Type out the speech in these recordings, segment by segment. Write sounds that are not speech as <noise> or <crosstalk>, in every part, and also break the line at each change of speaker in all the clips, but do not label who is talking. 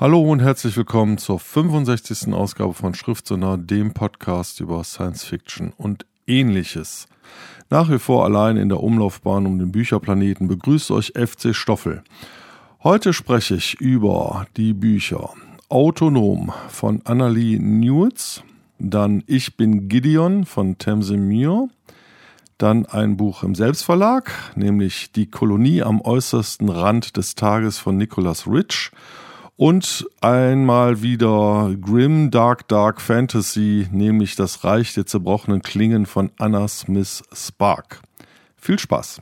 Hallo und herzlich willkommen zur 65. Ausgabe von Schriftsonner, dem Podcast über Science Fiction und ähnliches. Nach wie vor allein in der Umlaufbahn um den Bücherplaneten begrüßt euch FC Stoffel. Heute spreche ich über die Bücher Autonom von Annalie Newitz, dann Ich bin Gideon von Tamsin Muir, dann ein Buch im Selbstverlag, nämlich Die Kolonie am äußersten Rand des Tages von Nicholas Rich und einmal wieder Grim Dark Dark Fantasy, nämlich das Reich der zerbrochenen Klingen von Anna Smith Spark. Viel Spaß!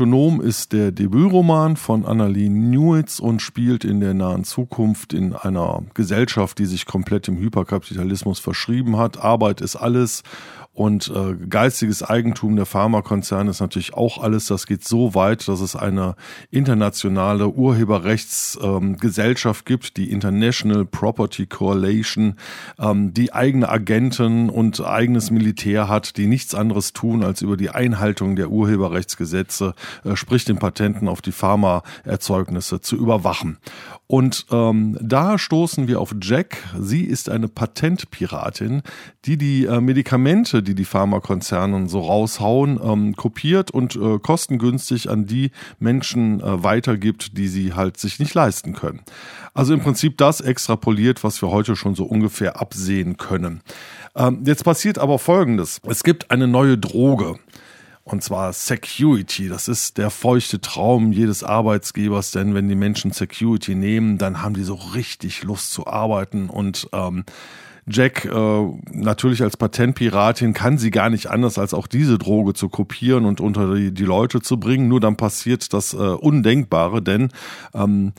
Autonom ist der Debütroman von Annalie Newitz und spielt in der nahen Zukunft in einer Gesellschaft, die sich komplett dem Hyperkapitalismus verschrieben hat. Arbeit ist alles und äh, geistiges Eigentum der Pharmakonzerne ist natürlich auch alles. Das geht so weit, dass es eine internationale Urheberrechtsgesellschaft ähm, gibt, die International Property Coalition, ähm, die eigene Agenten und eigenes Militär hat, die nichts anderes tun, als über die Einhaltung der Urheberrechtsgesetze, äh, sprich den Patenten auf die Pharmaerzeugnisse zu überwachen. Und ähm, da stoßen wir auf Jack. Sie ist eine Patentpiratin, die die äh, Medikamente, die die Pharmakonzerne so raushauen, ähm, kopiert und äh, kostengünstig an die Menschen äh, weitergibt, die sie halt sich nicht leisten können. Also im Prinzip das extrapoliert, was wir heute schon so ungefähr absehen können. Ähm, jetzt passiert aber Folgendes. Es gibt eine neue Droge. Und zwar Security. Das ist der feuchte Traum jedes Arbeitsgebers, denn wenn die Menschen Security nehmen, dann haben die so richtig Lust zu arbeiten und ähm, Jack äh, natürlich als Patentpiratin kann sie gar nicht anders, als auch diese Droge zu kopieren und unter die, die Leute zu bringen. Nur dann passiert das äh, Undenkbare, denn ähm,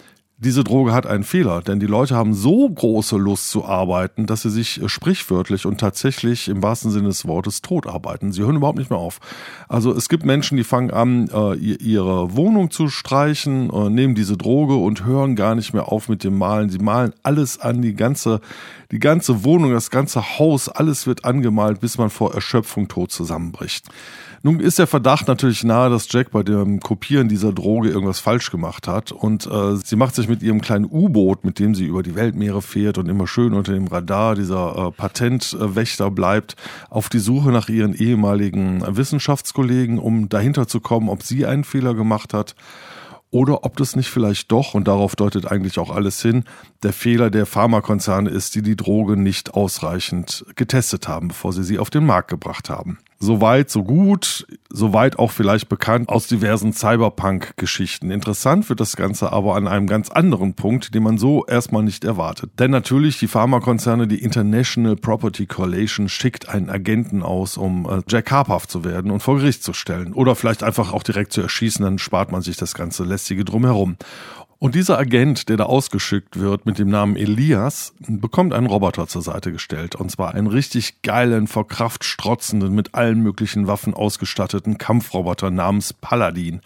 diese Droge hat einen Fehler, denn die Leute haben so große Lust zu arbeiten, dass sie sich äh, sprichwörtlich und tatsächlich im wahrsten Sinne des Wortes tot arbeiten. Sie hören überhaupt nicht mehr auf. Also es gibt Menschen, die fangen an, äh, ihre Wohnung zu streichen, äh, nehmen diese Droge und hören gar nicht mehr auf mit dem Malen. Sie malen alles an, die ganze, die ganze Wohnung, das ganze Haus, alles wird angemalt, bis man vor Erschöpfung tot zusammenbricht. Nun ist der Verdacht natürlich nahe, dass Jack bei dem Kopieren dieser Droge irgendwas falsch gemacht hat und äh, sie macht sich mit ihrem kleinen U-Boot, mit dem sie über die Weltmeere fährt und immer schön unter dem Radar dieser äh, Patentwächter bleibt, auf die Suche nach ihren ehemaligen Wissenschaftskollegen, um dahinter zu kommen, ob sie einen Fehler gemacht hat oder ob das nicht vielleicht doch, und darauf deutet eigentlich auch alles hin, der Fehler der Pharmakonzerne ist, die die Droge nicht ausreichend getestet haben, bevor sie sie auf den Markt gebracht haben. Soweit, so gut, soweit auch vielleicht bekannt aus diversen Cyberpunk-Geschichten. Interessant wird das Ganze aber an einem ganz anderen Punkt, den man so erstmal nicht erwartet. Denn natürlich die Pharmakonzerne, die International Property Coalition schickt einen Agenten aus, um äh, Jack habhaft zu werden und vor Gericht zu stellen. Oder vielleicht einfach auch direkt zu erschießen, dann spart man sich das ganze lästige drumherum. Und dieser Agent, der da ausgeschickt wird mit dem Namen Elias, bekommt einen Roboter zur Seite gestellt. Und zwar einen richtig geilen, vor Kraft strotzenden, mit allen möglichen Waffen ausgestatteten Kampfroboter namens Paladin.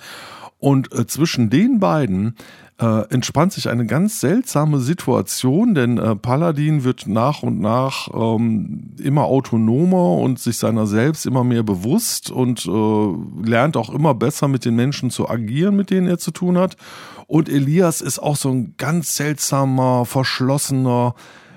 Und äh, zwischen den beiden äh, entspannt sich eine ganz seltsame Situation, denn äh, Paladin wird nach und nach ähm, immer autonomer und sich seiner selbst immer mehr bewusst und äh, lernt auch immer besser mit den Menschen zu agieren, mit denen er zu tun hat. Und Elias ist auch so ein ganz seltsamer, verschlossener,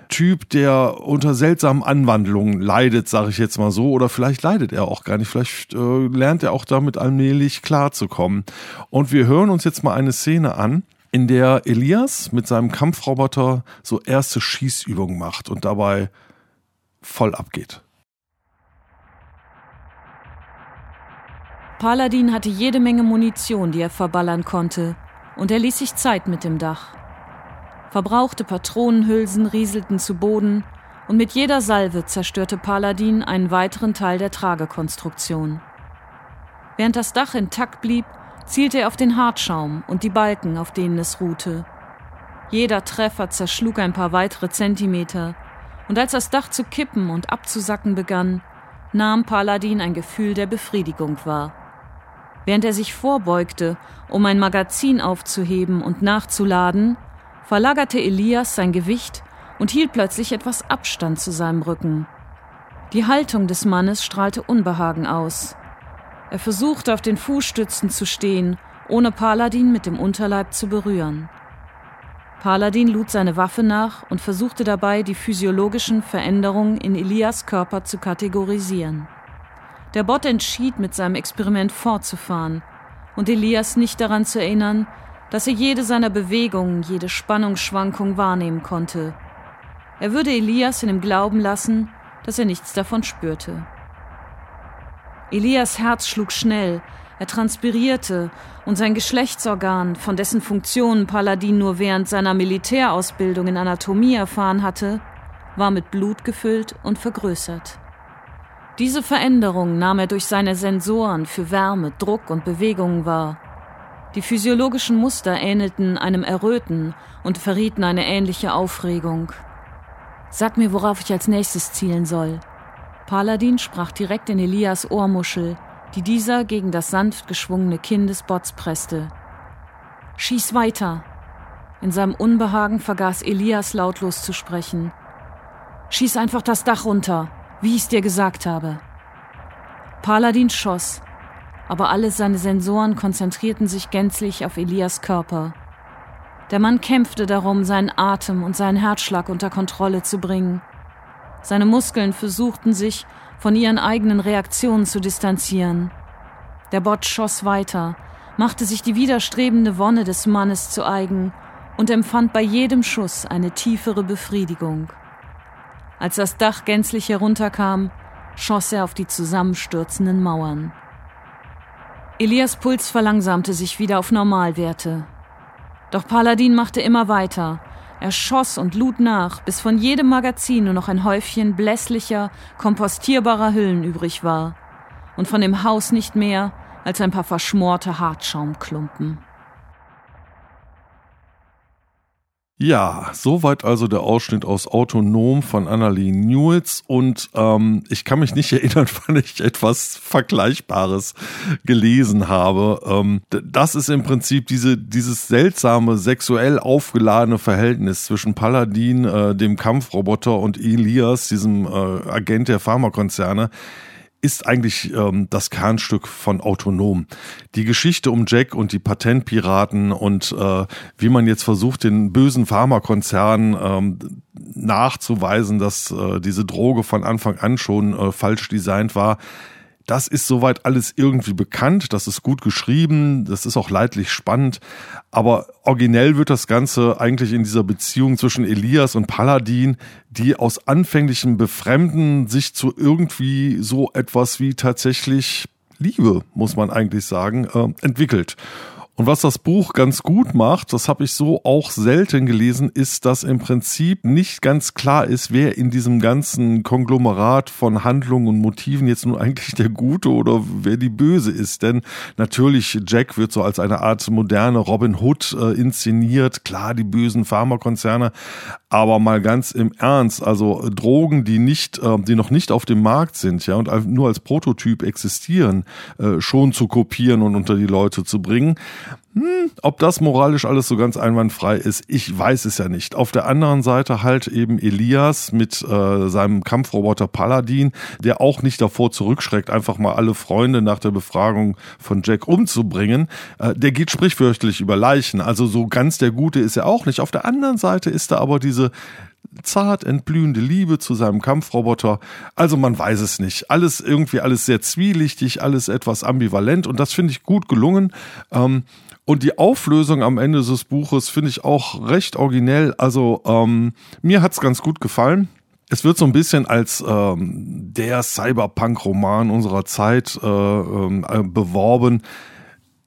Typ, der unter seltsamen Anwandlungen leidet, sage ich jetzt mal so, oder vielleicht leidet er auch gar nicht, vielleicht äh, lernt er auch damit allmählich klarzukommen. Und wir hören uns jetzt mal eine Szene an, in der Elias mit seinem Kampfroboter so erste Schießübungen macht und dabei voll abgeht.
Paladin hatte jede Menge Munition, die er verballern konnte, und er ließ sich Zeit mit dem Dach. Verbrauchte Patronenhülsen rieselten zu Boden, und mit jeder Salve zerstörte Paladin einen weiteren Teil der Tragekonstruktion. Während das Dach intakt blieb, zielte er auf den Hartschaum und die Balken, auf denen es ruhte. Jeder Treffer zerschlug ein paar weitere Zentimeter, und als das Dach zu kippen und abzusacken begann, nahm Paladin ein Gefühl der Befriedigung wahr. Während er sich vorbeugte, um ein Magazin aufzuheben und nachzuladen, verlagerte Elias sein Gewicht und hielt plötzlich etwas Abstand zu seinem Rücken. Die Haltung des Mannes strahlte Unbehagen aus. Er versuchte auf den Fußstützen zu stehen, ohne Paladin mit dem Unterleib zu berühren. Paladin lud seine Waffe nach und versuchte dabei, die physiologischen Veränderungen in Elias Körper zu kategorisieren. Der Bot entschied, mit seinem Experiment fortzufahren und Elias nicht daran zu erinnern, dass er jede seiner Bewegungen, jede Spannungsschwankung wahrnehmen konnte. Er würde Elias in dem Glauben lassen, dass er nichts davon spürte. Elias Herz schlug schnell, er transpirierte und sein Geschlechtsorgan, von dessen Funktionen Paladin nur während seiner Militärausbildung in Anatomie erfahren hatte, war mit Blut gefüllt und vergrößert. Diese Veränderung nahm er durch seine Sensoren für Wärme, Druck und Bewegungen wahr. Die physiologischen Muster ähnelten einem Erröten und verrieten eine ähnliche Aufregung. Sag mir, worauf ich als nächstes zielen soll, Paladin sprach direkt in Elias Ohrmuschel, die dieser gegen das sanft geschwungene Kinn des Bots presste. Schieß weiter! In seinem Unbehagen vergaß Elias lautlos zu sprechen. Schieß einfach das Dach runter, wie ich es dir gesagt habe. Paladin schoss, aber alle seine Sensoren konzentrierten sich gänzlich auf Elias Körper. Der Mann kämpfte darum, seinen Atem und seinen Herzschlag unter Kontrolle zu bringen. Seine Muskeln versuchten sich von ihren eigenen Reaktionen zu distanzieren. Der Bot schoss weiter, machte sich die widerstrebende Wonne des Mannes zu eigen und empfand bei jedem Schuss eine tiefere Befriedigung. Als das Dach gänzlich herunterkam, schoss er auf die zusammenstürzenden Mauern. Elias Puls verlangsamte sich wieder auf Normalwerte. Doch Paladin machte immer weiter, er schoss und lud nach, bis von jedem Magazin nur noch ein Häufchen blässlicher, kompostierbarer Hüllen übrig war. Und von dem Haus nicht mehr als ein paar verschmorte Hartschaumklumpen.
Ja, soweit also der Ausschnitt aus Autonom von Annalie Newitz und ähm, ich kann mich nicht <laughs> erinnern, wann ich etwas Vergleichbares gelesen habe. Ähm, das ist im Prinzip diese, dieses seltsame, sexuell aufgeladene Verhältnis zwischen Paladin, äh, dem Kampfroboter und Elias, diesem äh, Agent der Pharmakonzerne ist eigentlich ähm, das Kernstück von Autonom. Die Geschichte um Jack und die Patentpiraten und äh, wie man jetzt versucht, den bösen Pharmakonzernen ähm, nachzuweisen, dass äh, diese Droge von Anfang an schon äh, falsch designt war, das ist soweit alles irgendwie bekannt, das ist gut geschrieben, das ist auch leidlich spannend, aber originell wird das Ganze eigentlich in dieser Beziehung zwischen Elias und Paladin, die aus anfänglichem Befremden sich zu irgendwie so etwas wie tatsächlich Liebe, muss man eigentlich sagen, äh, entwickelt. Und was das Buch ganz gut macht, das habe ich so auch selten gelesen, ist, dass im Prinzip nicht ganz klar ist, wer in diesem ganzen Konglomerat von Handlungen und Motiven jetzt nun eigentlich der Gute oder wer die Böse ist. Denn natürlich, Jack wird so als eine Art moderne Robin Hood äh, inszeniert. Klar, die bösen Pharmakonzerne. Aber mal ganz im Ernst, also Drogen, die nicht, äh, die noch nicht auf dem Markt sind, ja, und nur als Prototyp existieren, äh, schon zu kopieren und unter die Leute zu bringen hm, ob das moralisch alles so ganz einwandfrei ist, ich weiß es ja nicht. Auf der anderen Seite halt eben Elias mit äh, seinem Kampfroboter Paladin, der auch nicht davor zurückschreckt, einfach mal alle Freunde nach der Befragung von Jack umzubringen. Äh, der geht sprichwörtlich über Leichen. Also so ganz der Gute ist er auch nicht. Auf der anderen Seite ist da aber diese zart entblühende Liebe zu seinem Kampfroboter. Also man weiß es nicht. Alles irgendwie alles sehr zwielichtig, alles etwas ambivalent und das finde ich gut gelungen. Ähm, und die Auflösung am Ende des Buches finde ich auch recht originell. Also ähm, mir hat's ganz gut gefallen. Es wird so ein bisschen als ähm, der Cyberpunk-Roman unserer Zeit äh, äh, beworben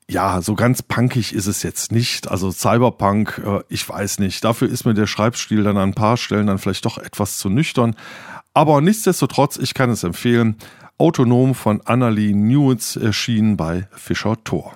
ja, so ganz punkig ist es jetzt nicht. Also Cyberpunk, äh, ich weiß nicht. Dafür ist mir der Schreibstil dann an ein paar Stellen dann vielleicht doch etwas zu nüchtern. Aber nichtsdestotrotz, ich kann es empfehlen. Autonom von Annalie Newitz erschienen bei Fischer Thor.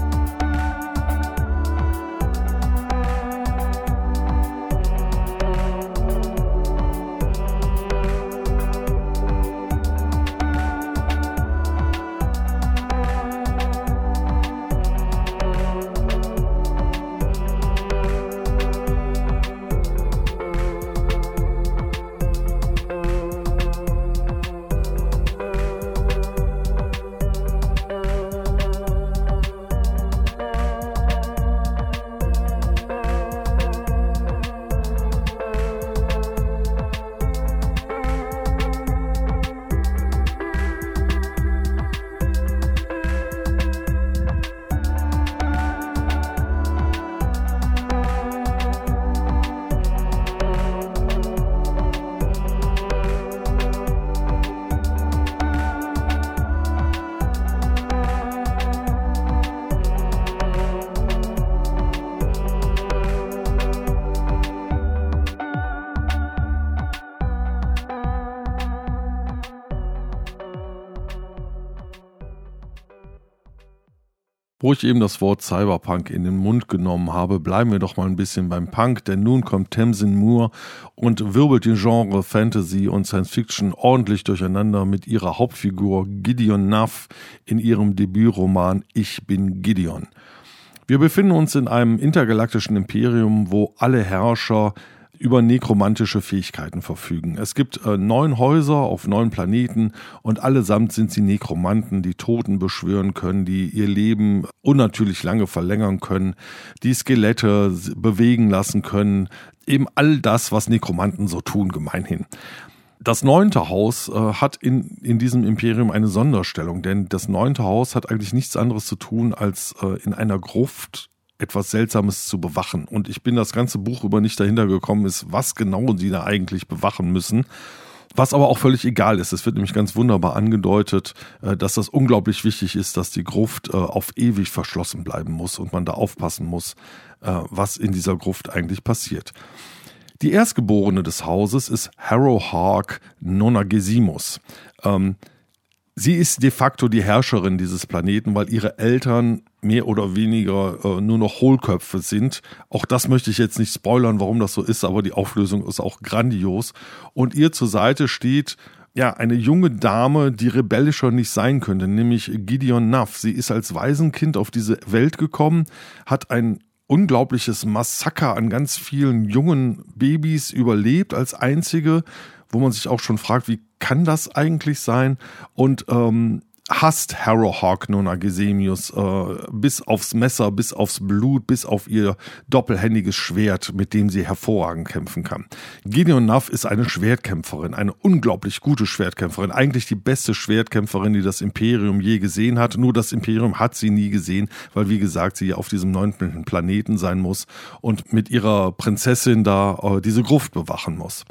Wo ich eben das Wort Cyberpunk in den Mund genommen habe, bleiben wir doch mal ein bisschen beim Punk, denn nun kommt Tamsin Moore und wirbelt die Genre Fantasy und Science Fiction ordentlich durcheinander mit ihrer Hauptfigur Gideon Nuff in ihrem Debütroman Ich bin Gideon. Wir befinden uns in einem intergalaktischen Imperium, wo alle Herrscher über nekromantische Fähigkeiten verfügen. Es gibt äh, neun Häuser auf neun Planeten und allesamt sind sie Nekromanten, die Toten beschwören können, die ihr Leben unnatürlich lange verlängern können, die Skelette bewegen lassen können, eben all das, was Nekromanten so tun, gemeinhin. Das neunte Haus äh, hat in, in diesem Imperium eine Sonderstellung, denn das neunte Haus hat eigentlich nichts anderes zu tun, als äh, in einer Gruft etwas Seltsames zu bewachen. Und ich bin das ganze Buch über nicht dahinter gekommen ist, was genau sie da eigentlich bewachen müssen. Was aber auch völlig egal ist. Es wird nämlich ganz wunderbar angedeutet, äh, dass das unglaublich wichtig ist, dass die Gruft äh, auf ewig verschlossen bleiben muss und man da aufpassen muss, äh, was in dieser Gruft eigentlich passiert. Die Erstgeborene des Hauses ist Harrow Hark Nonagesimus. Ähm, sie ist de facto die Herrscherin dieses Planeten, weil ihre Eltern mehr oder weniger äh, nur noch Hohlköpfe sind. Auch das möchte ich jetzt nicht spoilern, warum das so ist, aber die Auflösung ist auch grandios. Und ihr zur Seite steht ja, eine junge Dame, die rebellischer nicht sein könnte, nämlich Gideon Nuff. Sie ist als Waisenkind auf diese Welt gekommen, hat ein unglaubliches Massaker an ganz vielen jungen Babys überlebt als einzige, wo man sich auch schon fragt, wie kann das eigentlich sein? Und ähm, hasst Harrowhawk Nona Gesemius äh, bis aufs Messer, bis aufs Blut, bis auf ihr doppelhändiges Schwert, mit dem sie hervorragend kämpfen kann. Gideon Nuff ist eine Schwertkämpferin, eine unglaublich gute Schwertkämpferin, eigentlich die beste Schwertkämpferin, die das Imperium je gesehen hat. Nur das Imperium hat sie nie gesehen, weil wie gesagt, sie auf diesem neunten Planeten sein muss und mit ihrer Prinzessin da äh, diese Gruft bewachen muss.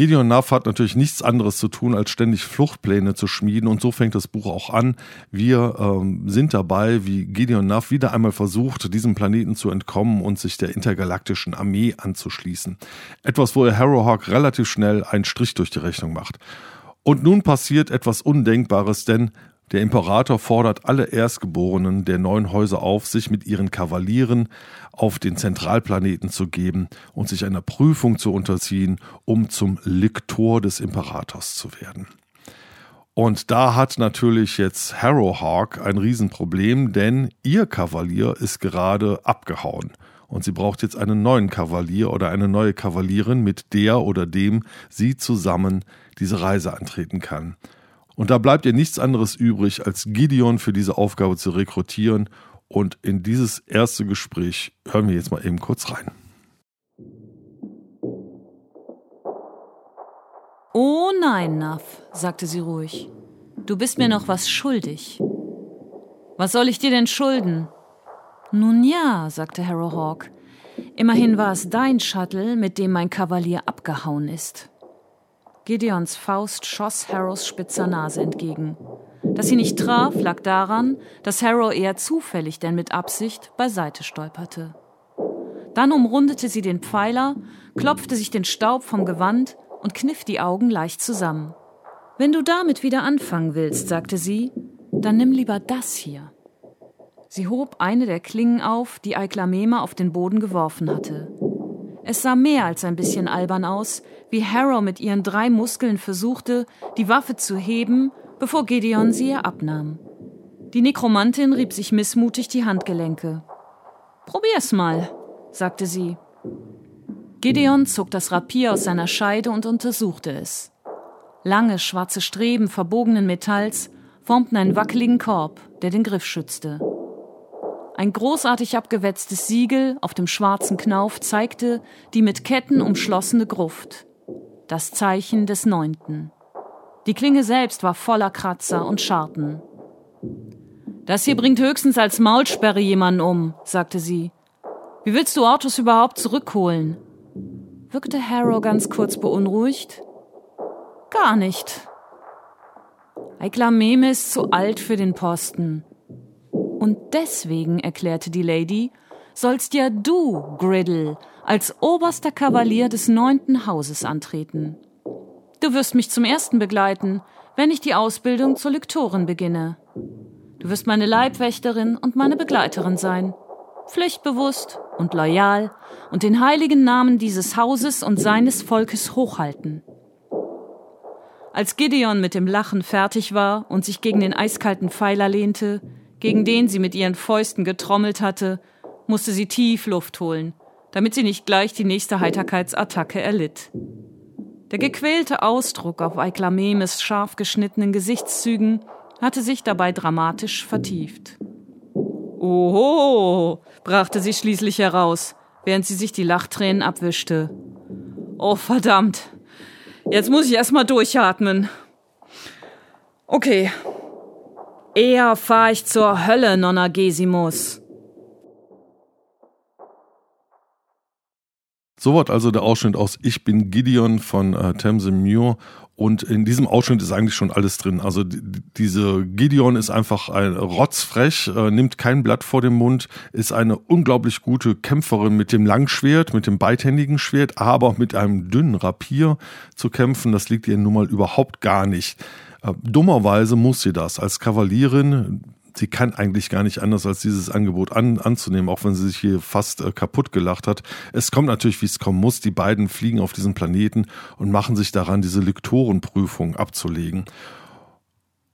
Gideon Nuff hat natürlich nichts anderes zu tun, als ständig Fluchtpläne zu schmieden und so fängt das Buch auch an. Wir ähm, sind dabei, wie Gideon Nuff wieder einmal versucht, diesem Planeten zu entkommen und sich der intergalaktischen Armee anzuschließen. Etwas, wo er Harrowhawk relativ schnell einen Strich durch die Rechnung macht. Und nun passiert etwas Undenkbares, denn der Imperator fordert alle Erstgeborenen der neuen Häuser auf, sich mit ihren Kavalieren auf den Zentralplaneten zu geben und sich einer Prüfung zu unterziehen, um zum Liktor des Imperators zu werden. Und da hat natürlich jetzt Harrowhawk ein Riesenproblem, denn ihr Kavalier ist gerade abgehauen. Und sie braucht jetzt einen neuen Kavalier oder eine neue Kavalierin, mit der oder dem sie zusammen diese Reise antreten kann. Und da bleibt ihr nichts anderes übrig, als Gideon für diese Aufgabe zu rekrutieren. Und in dieses erste Gespräch hören wir jetzt mal eben kurz rein.
Oh nein, Nuff, sagte sie ruhig. Du bist mir noch was schuldig. Was soll ich dir denn schulden? Nun ja, sagte Harrowhawk. Immerhin war es dein Shuttle, mit dem mein Kavalier abgehauen ist. Gideons Faust schoss Harrows spitzer Nase entgegen. Dass sie nicht traf, lag daran, dass Harrow eher zufällig denn mit Absicht beiseite stolperte. Dann umrundete sie den Pfeiler, klopfte sich den Staub vom Gewand und kniff die Augen leicht zusammen. Wenn du damit wieder anfangen willst, sagte sie, dann nimm lieber das hier. Sie hob eine der Klingen auf, die Eiklamema auf den Boden geworfen hatte. Es sah mehr als ein bisschen albern aus, wie Harrow mit ihren drei Muskeln versuchte, die Waffe zu heben, bevor Gideon sie ihr abnahm. Die Nekromantin rieb sich missmutig die Handgelenke. Probier's mal, sagte sie. Gideon zog das Rapier aus seiner Scheide und untersuchte es. Lange schwarze Streben verbogenen Metalls formten einen wackeligen Korb, der den Griff schützte. Ein großartig abgewetztes Siegel auf dem schwarzen Knauf zeigte die mit Ketten umschlossene Gruft. Das Zeichen des Neunten. Die Klinge selbst war voller Kratzer und Scharten. Das hier bringt höchstens als Maulsperre jemanden um, sagte sie. Wie willst du Autos überhaupt zurückholen? Wirkte Harrow ganz kurz beunruhigt. Gar nicht. Eikla ist zu alt für den Posten. Und deswegen, erklärte die Lady, sollst ja du, Griddle, als oberster Kavalier des neunten Hauses antreten. Du wirst mich zum ersten begleiten, wenn ich die Ausbildung zur Lektorin beginne. Du wirst meine Leibwächterin und meine Begleiterin sein pflichtbewusst und loyal und den heiligen Namen dieses Hauses und seines Volkes hochhalten. Als Gideon mit dem Lachen fertig war und sich gegen den eiskalten Pfeiler lehnte, gegen den sie mit ihren Fäusten getrommelt hatte, musste sie tief Luft holen, damit sie nicht gleich die nächste Heiterkeitsattacke erlitt. Der gequälte Ausdruck auf Eiklamemes scharf geschnittenen Gesichtszügen hatte sich dabei dramatisch vertieft. Oho, brachte sie schließlich heraus, während sie sich die Lachtränen abwischte. Oh, verdammt. Jetzt muss ich erstmal durchatmen. Okay. Eher fahr ich zur Hölle, Nonnagesimus.
Soweit also der Ausschnitt aus Ich bin Gideon von äh, Tamsin Muir und in diesem Ausschnitt ist eigentlich schon alles drin. Also diese Gideon ist einfach ein rotzfrech, äh, nimmt kein Blatt vor dem Mund, ist eine unglaublich gute Kämpferin mit dem Langschwert, mit dem beidhändigen Schwert, aber mit einem dünnen Rapier zu kämpfen. Das liegt ihr nun mal überhaupt gar nicht. Äh, dummerweise muss sie das als Kavalierin sie kann eigentlich gar nicht anders, als dieses Angebot an, anzunehmen, auch wenn sie sich hier fast äh, kaputt gelacht hat. Es kommt natürlich, wie es kommen muss. Die beiden fliegen auf diesen Planeten und machen sich daran, diese Lektorenprüfung abzulegen.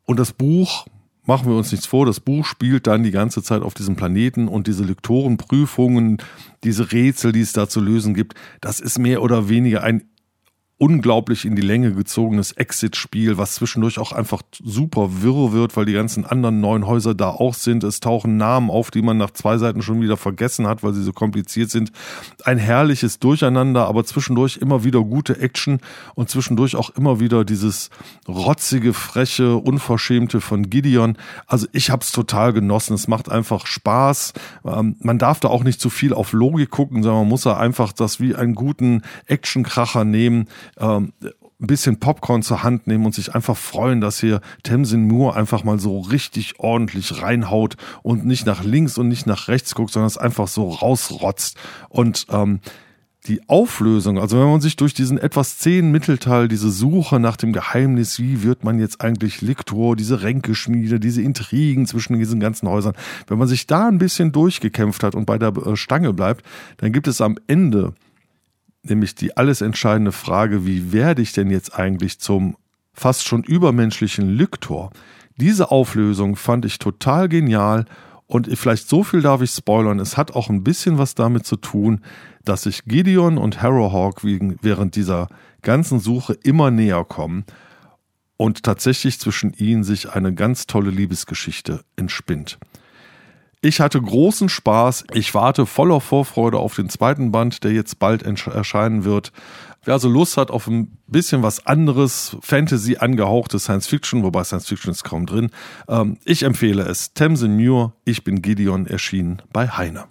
Und das Buch, machen wir uns nichts vor, das Buch spielt dann die ganze Zeit auf diesem Planeten und diese Lektorenprüfungen, diese Rätsel, die es da zu lösen gibt, das ist mehr oder weniger ein unglaublich in die Länge gezogenes Exit-Spiel, was zwischendurch auch einfach super wirr wird, weil die ganzen anderen neuen Häuser da auch sind. Es tauchen Namen auf, die man nach zwei Seiten schon wieder vergessen hat, weil sie so kompliziert sind. Ein herrliches Durcheinander, aber zwischendurch immer wieder gute Action und zwischendurch auch immer wieder dieses rotzige, freche, unverschämte von Gideon. Also ich habe es total genossen. Es macht einfach Spaß. Ähm, man darf da auch nicht zu viel auf Logik gucken, sondern man muss da einfach das wie einen guten Actionkracher nehmen ähm, ein bisschen Popcorn zur Hand nehmen und sich einfach freuen, dass hier Tamsin Moore einfach mal so richtig ordentlich reinhaut und nicht nach links und nicht nach rechts guckt, sondern es einfach so rausrotzt. Und ähm, die Auflösung, also wenn man sich durch diesen etwas zähen Mittelteil, diese Suche nach dem Geheimnis, wie wird man jetzt eigentlich Liktor, diese Ränkeschmiede, diese Intrigen zwischen diesen ganzen Häusern, wenn man sich da ein bisschen durchgekämpft hat und bei der äh, Stange bleibt, dann gibt es am Ende nämlich die alles entscheidende Frage, wie werde ich denn jetzt eigentlich zum fast schon übermenschlichen Lyktor. Diese Auflösung fand ich total genial und vielleicht so viel darf ich spoilern, es hat auch ein bisschen was damit zu tun, dass sich Gideon und Harrowhawk während dieser ganzen Suche immer näher kommen und tatsächlich zwischen ihnen sich eine ganz tolle Liebesgeschichte entspinnt. Ich hatte großen Spaß. Ich warte voller Vorfreude auf den zweiten Band, der jetzt bald erscheinen wird. Wer also Lust hat auf ein bisschen was anderes, Fantasy angehauchte Science Fiction, wobei Science Fiction ist kaum drin, ähm, ich empfehle es. Tamsin Muir, Ich bin Gideon, erschienen bei Heine.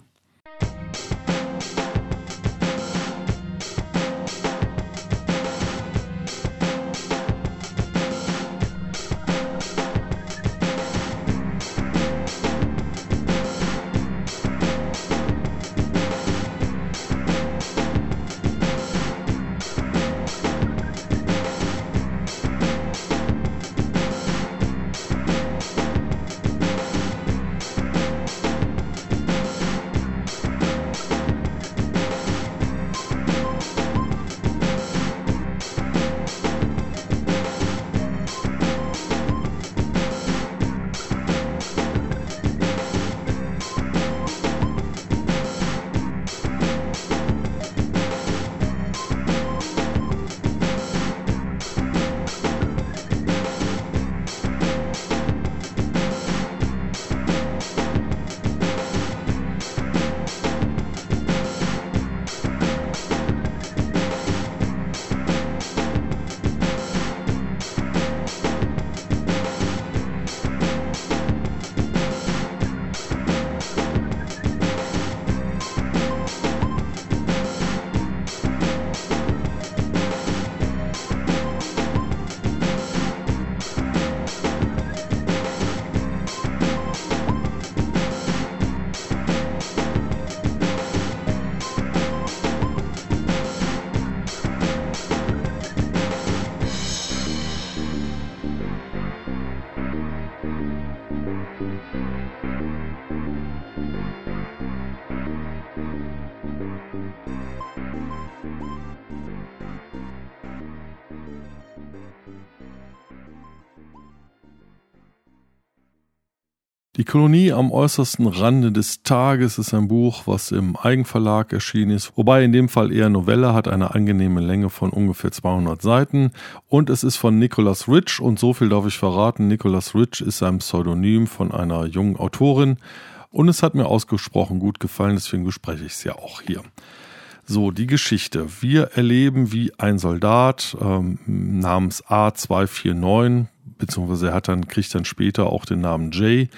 Die Kolonie am äußersten Rande des Tages ist ein Buch, was im Eigenverlag erschienen ist, wobei in dem Fall eher Novelle hat, eine angenehme Länge von ungefähr 200 Seiten und es ist von Nicholas Rich und so viel darf ich verraten, Nicholas Rich ist ein Pseudonym von einer jungen Autorin und es hat mir ausgesprochen gut gefallen, deswegen bespreche ich es ja auch hier. So, die Geschichte. Wir erleben, wie ein Soldat ähm, namens A249 beziehungsweise er hat dann, kriegt dann später auch den Namen Jay,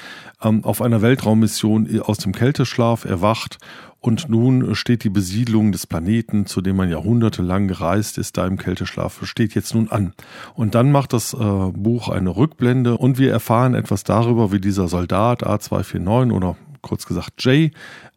ähm, auf einer Weltraummission aus dem Kälteschlaf erwacht und nun steht die Besiedlung des Planeten, zu dem man jahrhundertelang gereist ist, da im Kälteschlaf, steht jetzt nun an. Und dann macht das äh, Buch eine Rückblende und wir erfahren etwas darüber, wie dieser Soldat A249 oder kurz gesagt Jay,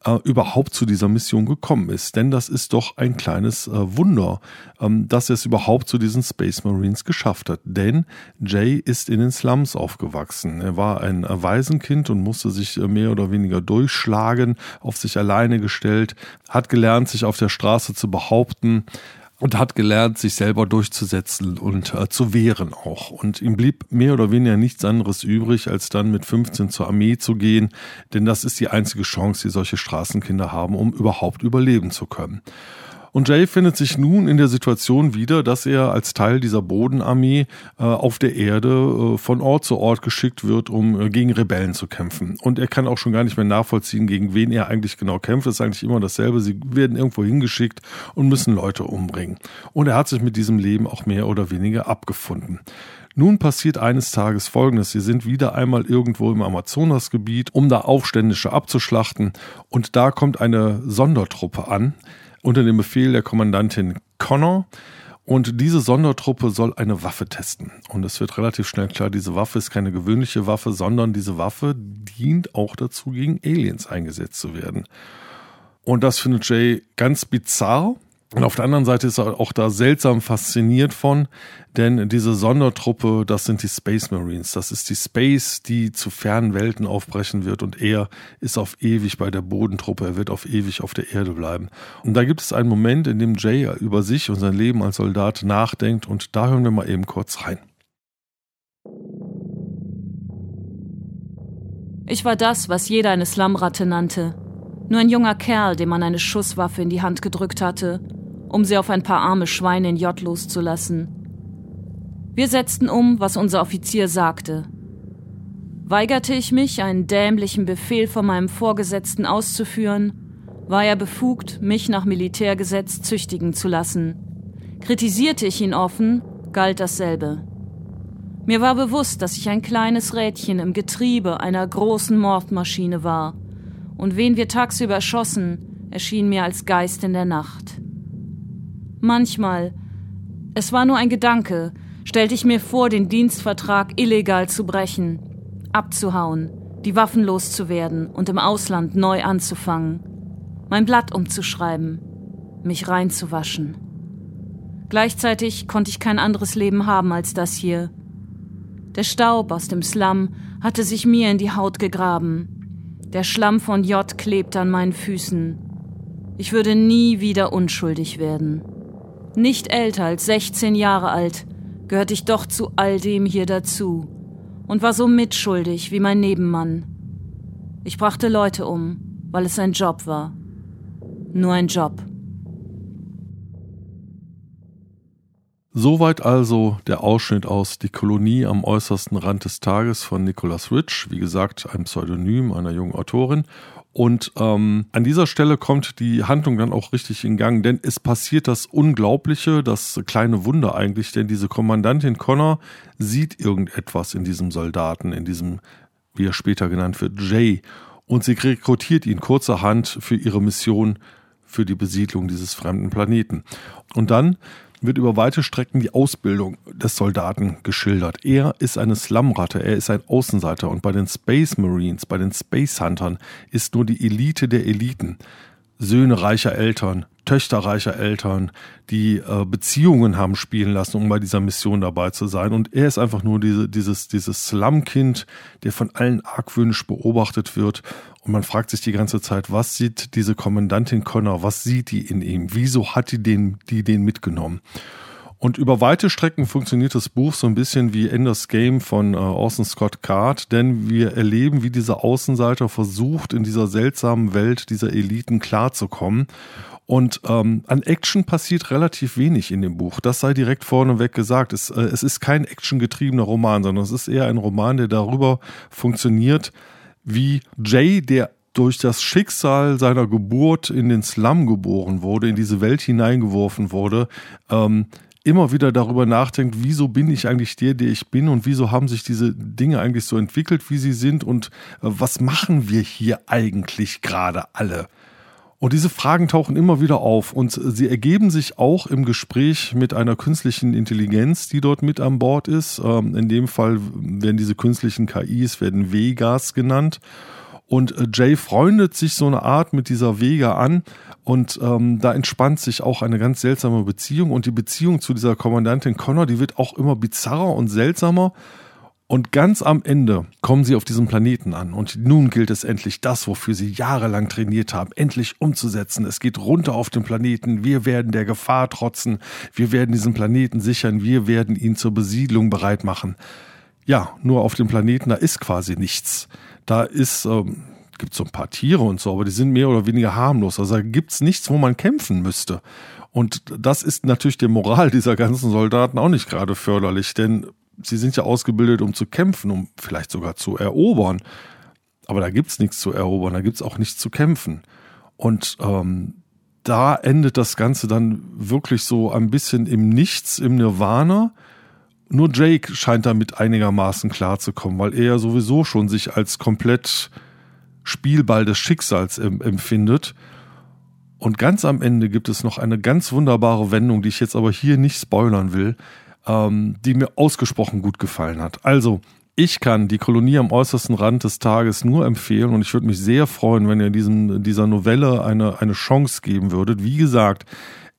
äh, überhaupt zu dieser Mission gekommen ist. Denn das ist doch ein kleines äh, Wunder, ähm, dass er es überhaupt zu diesen Space Marines geschafft hat. Denn Jay ist in den Slums aufgewachsen. Er war ein Waisenkind und musste sich äh, mehr oder weniger durchschlagen, auf sich alleine gestellt, hat gelernt, sich auf der Straße zu behaupten, und hat gelernt, sich selber durchzusetzen und äh, zu wehren auch. Und ihm blieb mehr oder weniger nichts anderes übrig, als dann mit 15 zur Armee zu gehen, denn das ist die einzige Chance, die solche Straßenkinder haben, um überhaupt überleben zu können. Und Jay findet sich nun in der Situation wieder, dass er als Teil dieser Bodenarmee äh, auf der Erde äh, von Ort zu Ort geschickt wird, um äh, gegen Rebellen zu kämpfen. Und er kann auch schon gar nicht mehr nachvollziehen, gegen wen er eigentlich genau kämpft. Es ist eigentlich immer dasselbe. Sie werden irgendwo hingeschickt und müssen Leute umbringen. Und er hat sich mit diesem Leben auch mehr oder weniger abgefunden. Nun passiert eines Tages Folgendes. Sie sind wieder einmal irgendwo im Amazonasgebiet, um da Aufständische abzuschlachten. Und da kommt eine Sondertruppe an, unter dem Befehl der Kommandantin Connor. Und diese Sondertruppe soll eine Waffe testen. Und es wird relativ schnell klar, diese Waffe ist keine gewöhnliche Waffe, sondern diese Waffe dient auch dazu, gegen Aliens eingesetzt zu werden. Und das findet Jay ganz bizarr, und auf der anderen Seite ist er auch da seltsam fasziniert von, denn diese Sondertruppe, das sind die Space Marines. Das ist die Space, die zu fernen Welten aufbrechen wird und er ist auf ewig bei der Bodentruppe. Er wird auf ewig auf der Erde bleiben. Und da gibt es einen Moment, in dem Jay über sich und sein Leben als Soldat nachdenkt und da hören wir mal eben kurz rein.
Ich war das, was jeder eine Slumratte nannte. Nur ein junger Kerl, dem man eine Schusswaffe in die Hand gedrückt hatte um sie auf ein paar arme Schweine in J loszulassen. Wir setzten um, was unser Offizier sagte. Weigerte ich mich, einen dämlichen Befehl von meinem Vorgesetzten auszuführen, war er befugt, mich nach Militärgesetz züchtigen zu lassen. Kritisierte ich ihn offen, galt dasselbe. Mir war bewusst, dass ich ein kleines Rädchen im Getriebe einer großen Mordmaschine war, und wen wir tagsüber schossen, erschien mir als Geist in der Nacht. Manchmal, es war nur ein Gedanke, stellte ich mir vor, den Dienstvertrag illegal zu brechen, abzuhauen, die Waffen loszuwerden und im Ausland neu anzufangen mein Blatt umzuschreiben, mich reinzuwaschen. Gleichzeitig konnte ich kein anderes Leben haben als das hier. Der Staub aus dem Slum hatte sich mir in die Haut gegraben. Der Schlamm von J klebte an meinen Füßen. Ich würde nie wieder unschuldig werden. Nicht älter als 16 Jahre alt gehörte ich doch zu all dem hier dazu und war so mitschuldig wie mein Nebenmann. Ich brachte Leute um, weil es ein Job war. Nur ein Job.
Soweit also der Ausschnitt aus Die Kolonie am äußersten Rand des Tages von Nicholas Rich, wie gesagt, ein Pseudonym einer jungen Autorin. Und ähm, an dieser Stelle kommt die Handlung dann auch richtig in Gang, denn es passiert das Unglaubliche, das kleine Wunder eigentlich, denn diese Kommandantin Connor sieht irgendetwas in diesem Soldaten, in diesem, wie er später genannt wird, Jay. Und sie rekrutiert ihn kurzerhand für ihre Mission für die Besiedlung dieses fremden Planeten. Und dann wird über weite Strecken die Ausbildung des Soldaten geschildert. Er ist eine Slumratte, er ist ein Außenseiter und bei den Space Marines, bei den Space Huntern ist nur die Elite der Eliten. Söhne reicher Eltern, Töchter reicher Eltern, die äh, Beziehungen haben spielen lassen, um bei dieser Mission dabei zu sein. Und er ist einfach nur diese, dieses, dieses Slum-Kind, der von allen argwöhnisch beobachtet wird. Und man fragt sich die ganze Zeit, was sieht diese Kommandantin Connor, was sieht die in ihm? Wieso hat die den, die den mitgenommen? Und über weite Strecken funktioniert das Buch so ein bisschen wie Enders Game von äh, Orson Scott Card, denn wir erleben, wie dieser Außenseiter versucht, in dieser seltsamen Welt dieser Eliten klarzukommen. Und ähm, an Action passiert relativ wenig in dem Buch. Das sei direkt vorneweg gesagt. Es, äh, es ist kein actiongetriebener Roman, sondern es ist eher ein Roman, der darüber funktioniert, wie Jay, der durch das Schicksal seiner Geburt in den Slum geboren wurde, in diese Welt hineingeworfen wurde, ähm, immer wieder darüber nachdenkt, wieso bin ich eigentlich der, der ich bin und wieso haben sich diese Dinge eigentlich so entwickelt, wie sie sind und äh, was machen wir hier eigentlich gerade alle? Und diese Fragen tauchen immer wieder auf und sie ergeben sich auch im Gespräch mit einer künstlichen Intelligenz, die dort mit an Bord ist. Ähm, in dem Fall werden diese künstlichen KIs, werden Vegas genannt. Und äh, Jay freundet sich so eine Art mit dieser Vega an und ähm, da entspannt sich auch eine ganz seltsame Beziehung und die Beziehung zu dieser Kommandantin Connor, die wird auch immer bizarrer und seltsamer. Und ganz am Ende kommen sie auf diesem Planeten an und nun gilt es endlich das, wofür sie jahrelang trainiert haben, endlich umzusetzen. Es geht runter auf den Planeten, wir werden der Gefahr trotzen, wir werden diesen Planeten sichern, wir werden ihn zur Besiedlung bereit machen. Ja, nur auf dem Planeten, da ist quasi nichts. Da ist, ähm, gibt so ein paar Tiere und so, aber die sind mehr oder weniger harmlos. Also da gibt's nichts, wo man kämpfen müsste. Und das ist natürlich der Moral dieser ganzen Soldaten auch nicht gerade förderlich, denn sie sind ja ausgebildet, um zu kämpfen, um vielleicht sogar zu erobern. Aber da gibt's nichts zu erobern, da gibt's auch nichts zu kämpfen. Und ähm, da endet das Ganze dann wirklich so ein bisschen im Nichts, im Nirvana. Nur Jake scheint damit einigermaßen klarzukommen, weil er ja sowieso schon sich als komplett Spielball des Schicksals empfindet. Und ganz am Ende gibt es noch eine ganz wunderbare Wendung, die ich jetzt aber hier nicht spoilern will, ähm, die mir ausgesprochen gut gefallen hat. Also, ich kann die Kolonie am äußersten Rand des Tages nur empfehlen und ich würde mich sehr freuen, wenn ihr diesem, dieser Novelle eine, eine Chance geben würdet. Wie gesagt,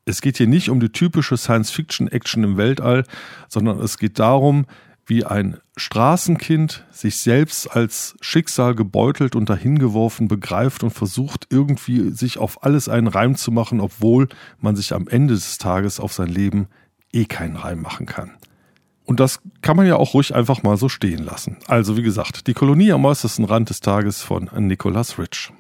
es geht hier nicht um die typische Science-Fiction-Action im Weltall, sondern es geht darum, wie ein Straßenkind sich selbst als Schicksal gebeutelt und dahingeworfen begreift und versucht irgendwie sich auf alles einen Reim zu machen, obwohl man sich am Ende des Tages auf sein Leben eh keinen Reim machen kann. Und das kann man ja auch ruhig einfach mal so stehen lassen. Also wie gesagt, die Kolonie am äußersten Rand des Tages von Nicholas Rich.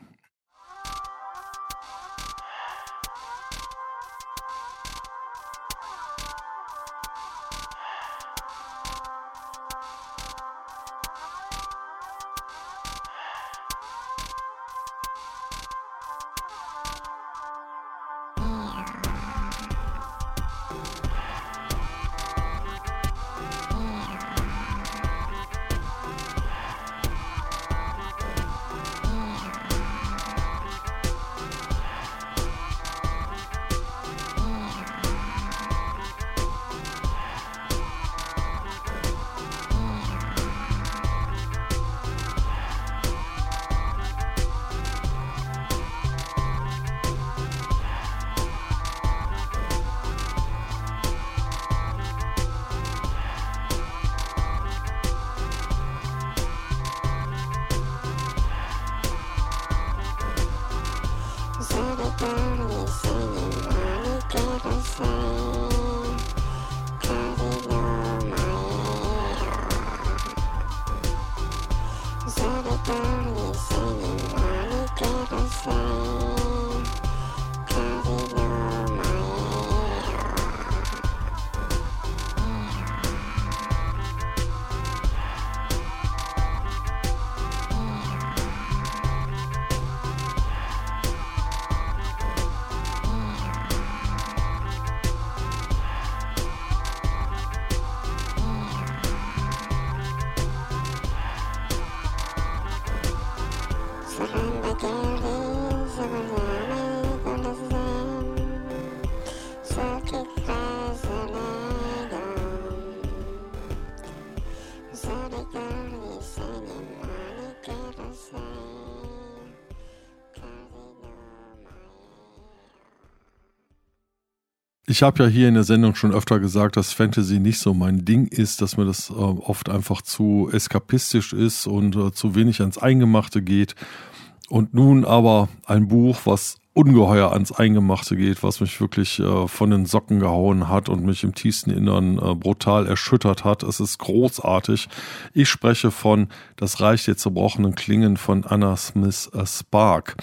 Bye. Ich habe ja hier in der Sendung schon öfter gesagt, dass Fantasy nicht so mein Ding ist, dass mir das äh, oft einfach zu eskapistisch ist und äh, zu wenig ans Eingemachte geht. Und nun aber ein Buch, was ungeheuer ans Eingemachte geht, was mich wirklich äh, von den Socken gehauen hat und mich im tiefsten Innern äh, brutal erschüttert hat. Es ist großartig. Ich spreche von Das Reich der zerbrochenen Klingen von Anna Smith äh, Spark.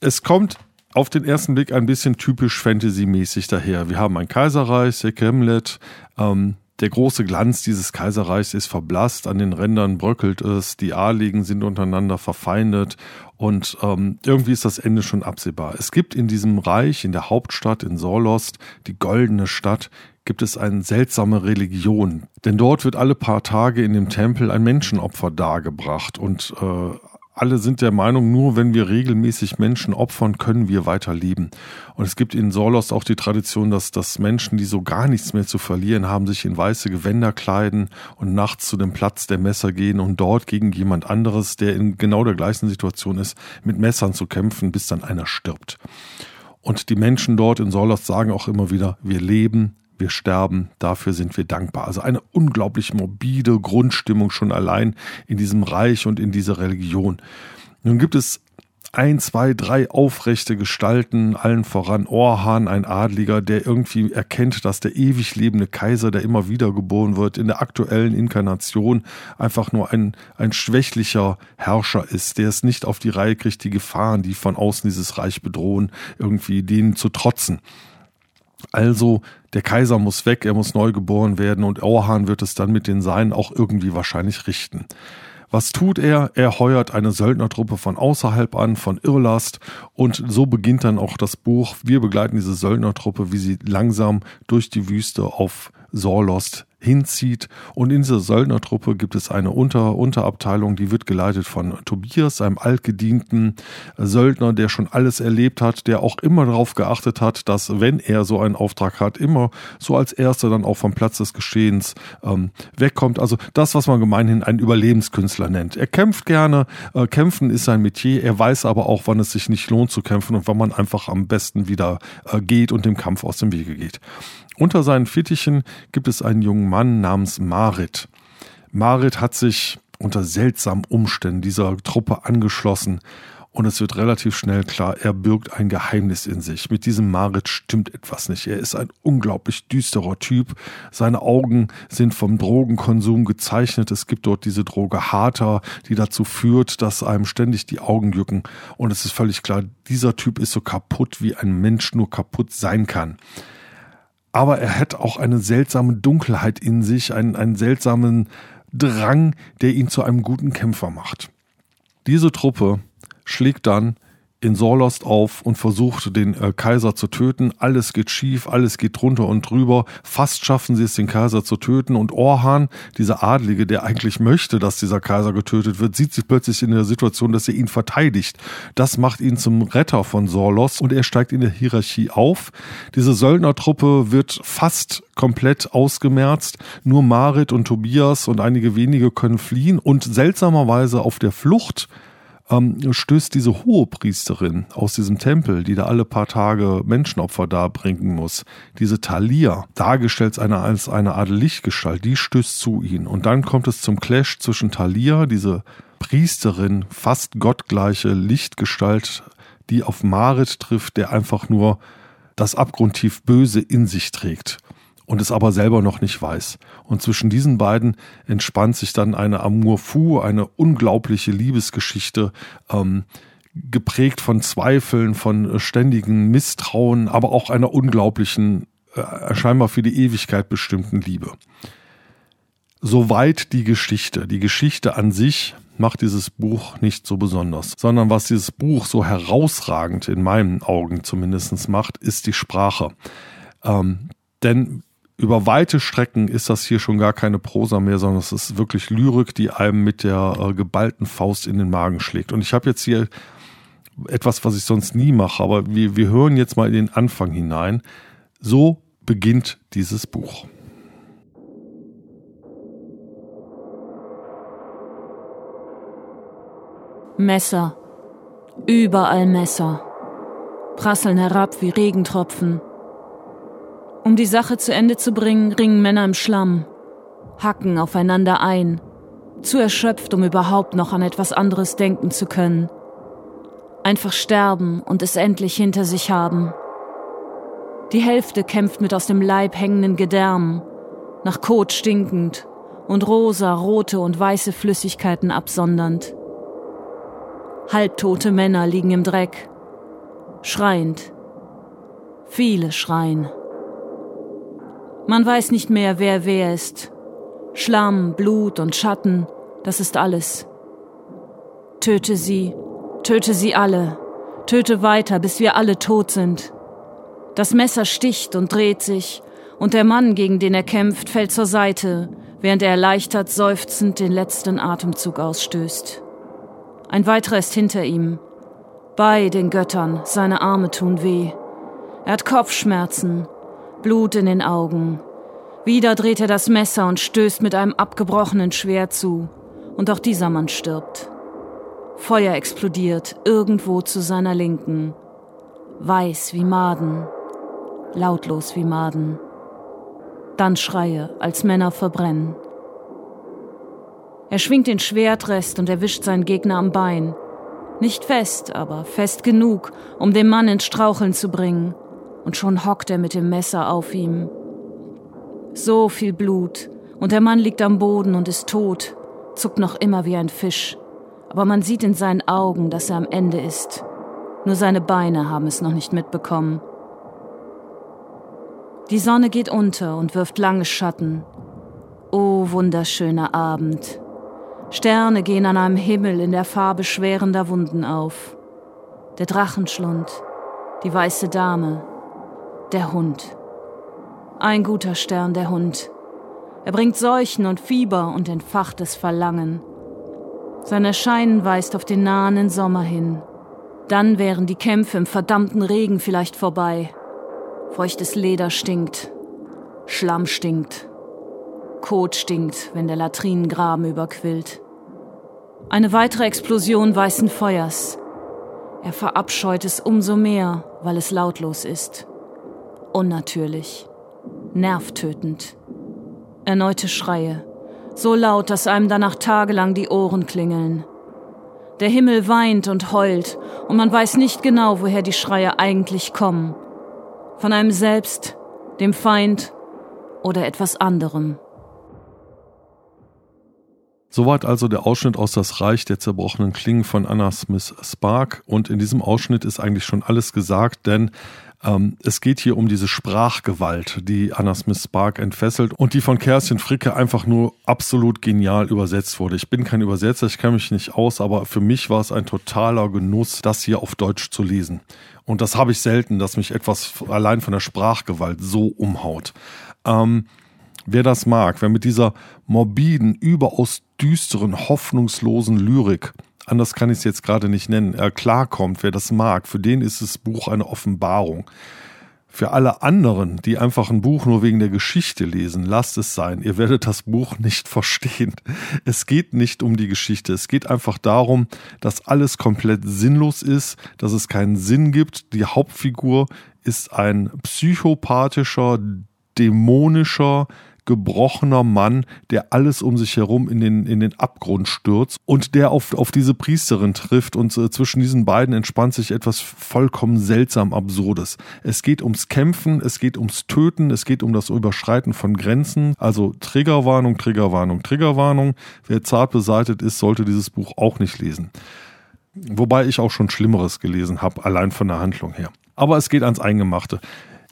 Es kommt auf den ersten Blick ein bisschen typisch Fantasy-mäßig daher. Wir haben ein Kaiserreich, Sekemlet. Ähm, der große Glanz dieses Kaiserreichs ist verblasst, an den Rändern bröckelt es, die Adligen sind untereinander verfeindet und ähm, irgendwie ist das Ende schon absehbar. Es gibt in diesem Reich, in der Hauptstadt, in Sorlost, die goldene Stadt, gibt es eine seltsame Religion. Denn dort wird alle paar Tage in dem Tempel ein Menschenopfer dargebracht und äh, alle sind der Meinung, nur wenn wir regelmäßig Menschen opfern, können wir weiter leben. Und es gibt in Sorlos auch die Tradition, dass, dass Menschen, die so gar nichts mehr zu verlieren haben, sich in weiße Gewänder kleiden und nachts zu dem Platz der Messer gehen und dort gegen jemand anderes, der in genau der gleichen Situation ist, mit Messern zu kämpfen, bis dann einer stirbt. Und die Menschen dort in Sorlos sagen auch immer wieder, wir leben, wir sterben, dafür sind wir dankbar. Also eine unglaublich morbide Grundstimmung schon allein in diesem Reich und in dieser Religion. Nun gibt es ein, zwei, drei aufrechte Gestalten, allen voran Orhan, ein Adliger, der irgendwie erkennt, dass der ewig lebende Kaiser, der immer wieder geboren wird, in der aktuellen Inkarnation einfach nur ein, ein schwächlicher Herrscher ist, der es nicht auf die Reihe kriegt, die Gefahren, die von außen dieses Reich bedrohen, irgendwie denen zu trotzen. Also der Kaiser muss weg, er muss neu geboren werden und Orhan wird es dann mit den Seinen auch irgendwie wahrscheinlich richten. Was tut er? Er heuert eine Söldnertruppe von außerhalb an, von Irlast und so beginnt dann auch das Buch. Wir begleiten diese Söldnertruppe, wie sie langsam durch die Wüste auf Sorlost hinzieht. Und in dieser Söldnertruppe gibt es eine Unter Unterabteilung, die wird geleitet von Tobias, einem altgedienten Söldner, der schon alles erlebt hat, der auch immer darauf geachtet hat, dass wenn er so einen Auftrag hat, immer so als erster dann auch vom Platz des Geschehens ähm, wegkommt. Also das, was man gemeinhin einen Überlebenskünstler nennt. Er kämpft gerne, äh, kämpfen ist sein Metier, er weiß aber auch, wann es sich nicht lohnt zu kämpfen und wann man einfach am besten wieder äh, geht und dem Kampf aus dem Wege geht. Unter seinen Fittichen gibt es einen jungen Mann namens Marit. Marit hat sich unter seltsamen Umständen dieser Truppe angeschlossen und es wird relativ schnell klar, er birgt ein Geheimnis in sich. Mit diesem Marit stimmt etwas nicht. Er ist ein unglaublich düsterer Typ. Seine Augen sind vom Drogenkonsum gezeichnet. Es gibt dort diese Droge Harter, die dazu führt, dass einem ständig die Augen jucken. Und es ist völlig klar, dieser Typ ist so kaputt, wie ein Mensch nur kaputt sein kann. Aber er hat auch eine seltsame Dunkelheit in sich, einen, einen seltsamen Drang, der ihn zu einem guten Kämpfer macht. Diese Truppe schlägt dann in Sorlost auf und versucht, den äh, Kaiser zu töten. Alles geht schief, alles geht drunter und drüber. Fast schaffen sie es, den Kaiser zu töten. Und Orhan, dieser Adlige, der eigentlich möchte, dass dieser Kaiser getötet wird, sieht sich plötzlich in der Situation, dass er ihn verteidigt. Das macht ihn zum Retter von Sorlos und er steigt in der Hierarchie auf. Diese Söldnertruppe wird fast komplett ausgemerzt. Nur Marit und Tobias und einige wenige können fliehen und seltsamerweise auf der Flucht ähm, stößt diese Hohepriesterin aus diesem Tempel, die da alle paar Tage Menschenopfer darbringen muss, diese Thalia, dargestellt als eine Art Lichtgestalt, die stößt zu ihnen. Und dann kommt es zum Clash zwischen Thalia, diese Priesterin, fast gottgleiche Lichtgestalt, die auf Marit trifft, der einfach nur das abgrundtief Böse in sich trägt und es aber selber noch nicht weiß. Und zwischen diesen beiden entspannt sich dann eine Amour fou, eine unglaubliche Liebesgeschichte, ähm, geprägt von Zweifeln, von äh, ständigen Misstrauen, aber auch einer unglaublichen, äh, scheinbar für die Ewigkeit bestimmten Liebe. Soweit die Geschichte. Die Geschichte an sich macht dieses Buch nicht so besonders, sondern was dieses Buch so herausragend in meinen Augen zumindest macht, ist die Sprache. Ähm, denn über weite Strecken ist das hier schon gar keine Prosa mehr, sondern es ist wirklich Lyrik, die einem mit der äh, geballten Faust in den Magen schlägt. Und ich habe jetzt hier etwas, was ich sonst nie mache, aber wir, wir hören jetzt mal in den Anfang hinein. So beginnt dieses Buch.
Messer. Überall Messer. Prasseln herab wie Regentropfen. Um die Sache zu Ende zu bringen, ringen Männer im Schlamm, hacken aufeinander ein, zu erschöpft, um überhaupt noch an etwas anderes denken zu können. Einfach sterben und es endlich hinter sich haben. Die Hälfte kämpft mit aus dem Leib hängenden Gedärmen, nach Kot stinkend und rosa, rote und weiße Flüssigkeiten absondernd. Halbtote Männer liegen im Dreck, schreiend. Viele schreien. Man weiß nicht mehr, wer wer ist. Schlamm, Blut und Schatten, das ist alles. Töte sie, töte sie alle, töte weiter, bis wir alle tot sind. Das Messer sticht und dreht sich, und der Mann, gegen den er kämpft, fällt zur Seite, während er erleichtert seufzend den letzten Atemzug ausstößt. Ein weiterer ist hinter ihm. Bei den Göttern, seine Arme tun weh. Er hat Kopfschmerzen, Blut in den Augen. Wieder dreht er das Messer und stößt mit einem abgebrochenen Schwert zu. Und auch dieser Mann stirbt. Feuer explodiert irgendwo zu seiner Linken. Weiß wie Maden, lautlos wie Maden. Dann Schreie, als Männer verbrennen. Er schwingt den Schwertrest und erwischt seinen Gegner am Bein. Nicht fest, aber fest genug, um den Mann ins Straucheln zu bringen und schon hockt er mit dem Messer auf ihm. So viel Blut, und der Mann liegt am Boden und ist tot, zuckt noch immer wie ein Fisch, aber man sieht in seinen Augen, dass er am Ende ist. Nur seine Beine haben es noch nicht mitbekommen. Die Sonne geht unter und wirft lange Schatten. Oh, wunderschöner Abend. Sterne gehen an einem Himmel in der Farbe schwerender Wunden auf. Der Drachenschlund, die weiße Dame, der Hund. Ein guter Stern, der Hund. Er bringt Seuchen und Fieber und entfachtes Verlangen. Sein Erscheinen weist auf den nahenden Sommer hin. Dann wären die Kämpfe im verdammten Regen vielleicht vorbei. Feuchtes Leder stinkt. Schlamm stinkt. Kot stinkt, wenn der Latrinengraben überquillt. Eine weitere Explosion weißen Feuers. Er verabscheut es umso mehr, weil es lautlos ist. Unnatürlich. Nervtötend. Erneute Schreie. So laut, dass einem danach tagelang die Ohren klingeln. Der Himmel weint und heult und man weiß nicht genau, woher die Schreie eigentlich kommen. Von einem selbst, dem Feind oder etwas anderem.
Soweit also der Ausschnitt aus Das Reich der zerbrochenen Klingen von Anna Smith Spark. Und in diesem Ausschnitt ist eigentlich schon alles gesagt, denn ähm, es geht hier um diese Sprachgewalt, die Anna Smith Spark entfesselt und die von Kerstin Fricke einfach nur absolut genial übersetzt wurde. Ich bin kein Übersetzer, ich kenne mich nicht aus, aber für mich war es ein totaler Genuss, das hier auf Deutsch zu lesen. Und das habe ich selten, dass mich etwas allein von der Sprachgewalt so umhaut. Ähm, wer das mag, wer mit dieser morbiden, überaus düsteren, hoffnungslosen Lyrik, anders kann ich es jetzt gerade nicht nennen, er klarkommt, wer das mag, für den ist das Buch eine Offenbarung. Für alle anderen, die einfach ein Buch nur wegen der Geschichte lesen, lasst es sein. Ihr werdet das Buch nicht <laughs> verstehen. Es geht nicht um die Geschichte. Es geht einfach darum, dass alles komplett sinnlos ist, dass es keinen Sinn gibt. Die Hauptfigur ist ein psychopathischer, dämonischer, gebrochener Mann, der alles um sich herum in den, in den Abgrund stürzt und der auf, auf diese Priesterin trifft und äh, zwischen diesen beiden entspannt sich etwas vollkommen seltsam Absurdes. Es geht ums Kämpfen, es geht ums Töten, es geht um das Überschreiten von Grenzen. Also Triggerwarnung, Triggerwarnung, Triggerwarnung. Wer zart beseitet ist, sollte dieses Buch auch nicht lesen. Wobei ich auch schon Schlimmeres gelesen habe, allein von der Handlung her. Aber es geht ans Eingemachte.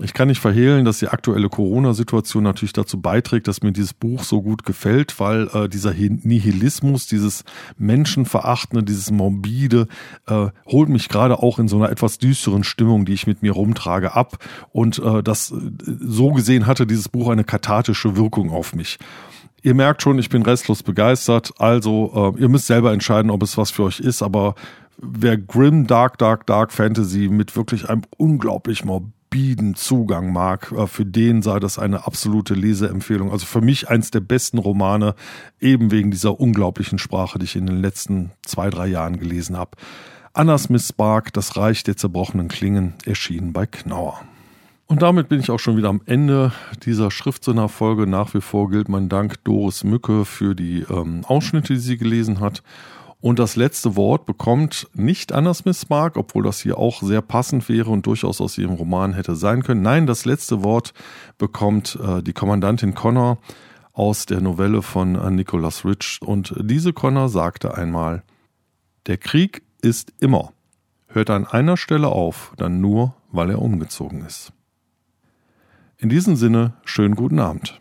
Ich kann nicht verhehlen, dass die aktuelle Corona-Situation natürlich dazu beiträgt, dass mir dieses Buch so gut gefällt, weil äh, dieser Nihilismus, dieses Menschenverachtende, dieses Morbide, äh, holt mich gerade auch in so einer etwas düsteren Stimmung, die ich mit mir rumtrage, ab. Und äh, das äh, so gesehen hatte dieses Buch eine kathartische Wirkung auf mich. Ihr merkt schon, ich bin restlos begeistert. Also, äh, ihr müsst selber entscheiden, ob es was für euch ist, aber wer Grim Dark Dark Dark Fantasy mit wirklich einem unglaublich morbiden morbiden Zugang mag, äh, für den sei das eine absolute Leseempfehlung. Also für mich eins der besten Romane, eben wegen dieser unglaublichen Sprache, die ich in den letzten zwei, drei Jahren gelesen habe. Anna Smith Spark, Das Reich der zerbrochenen Klingen, erschienen bei Knauer. Und damit bin ich auch schon wieder am Ende dieser Schriftsinner-Folge. Nach wie vor gilt mein Dank Doris Mücke für die ähm, Ausschnitte, die sie gelesen hat. Und das letzte Wort bekommt nicht Anna Smith Mark, obwohl das hier auch sehr passend wäre und durchaus aus ihrem Roman hätte sein können. Nein, das letzte Wort bekommt äh, die Kommandantin Connor aus der Novelle von äh, Nicholas Rich. Und diese Connor sagte einmal, der Krieg ist immer. Hört an einer Stelle auf, dann nur, weil er umgezogen ist. In diesem Sinne, schönen guten Abend.